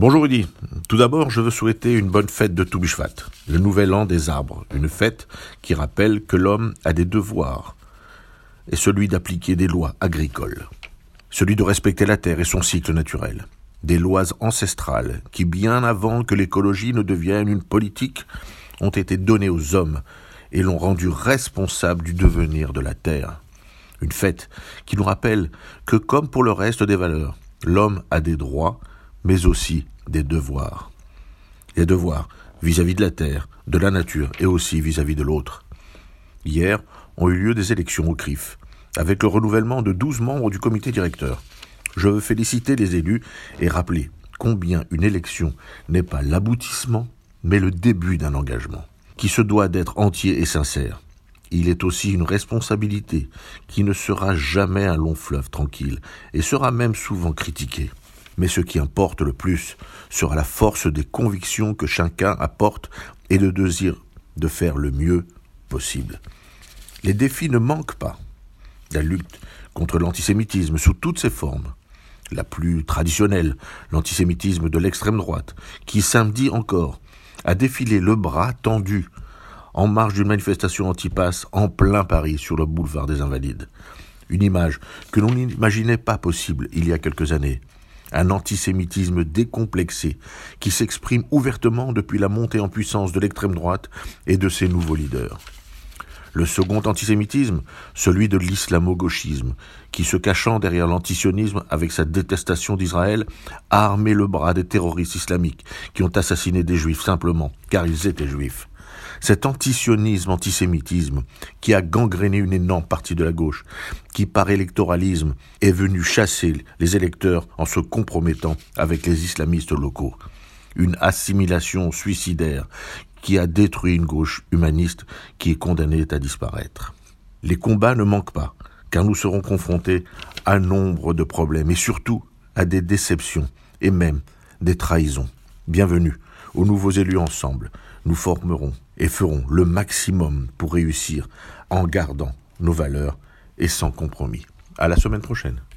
Bonjour Rudy. Tout d'abord, je veux souhaiter une bonne fête de Toubishvat, le nouvel an des arbres, une fête qui rappelle que l'homme a des devoirs, et celui d'appliquer des lois agricoles, celui de respecter la terre et son cycle naturel, des lois ancestrales qui, bien avant que l'écologie ne devienne une politique, ont été données aux hommes et l'ont rendu responsable du devenir de la terre. Une fête qui nous rappelle que, comme pour le reste des valeurs, l'homme a des droits, mais aussi des devoirs. Les devoirs vis-à-vis de la terre, de la nature et aussi vis-à-vis de l'autre. Hier ont eu lieu des élections au CRIF, avec le renouvellement de douze membres du comité directeur. Je veux féliciter les élus et rappeler combien une élection n'est pas l'aboutissement, mais le début d'un engagement, qui se doit d'être entier et sincère. Il est aussi une responsabilité qui ne sera jamais un long fleuve tranquille et sera même souvent critiqué. Mais ce qui importe le plus sera la force des convictions que chacun apporte et le désir de faire le mieux possible. Les défis ne manquent pas. La lutte contre l'antisémitisme sous toutes ses formes, la plus traditionnelle, l'antisémitisme de l'extrême droite, qui samedi encore a défilé le bras tendu en marge d'une manifestation anti-passe en plein Paris sur le boulevard des Invalides. Une image que l'on n'imaginait pas possible il y a quelques années. Un antisémitisme décomplexé qui s'exprime ouvertement depuis la montée en puissance de l'extrême droite et de ses nouveaux leaders. Le second antisémitisme, celui de l'islamo-gauchisme, qui, se cachant derrière l'antisionisme avec sa détestation d'Israël, a armé le bras des terroristes islamiques qui ont assassiné des juifs simplement car ils étaient juifs. Cet antisionisme, antisémitisme, qui a gangréné une énorme partie de la gauche, qui par électoralisme est venu chasser les électeurs en se compromettant avec les islamistes locaux. Une assimilation suicidaire qui a détruit une gauche humaniste qui est condamnée à disparaître. Les combats ne manquent pas, car nous serons confrontés à nombre de problèmes et surtout à des déceptions et même des trahisons. Bienvenue aux nouveaux élus ensemble. Nous formerons et ferons le maximum pour réussir en gardant nos valeurs et sans compromis. À la semaine prochaine.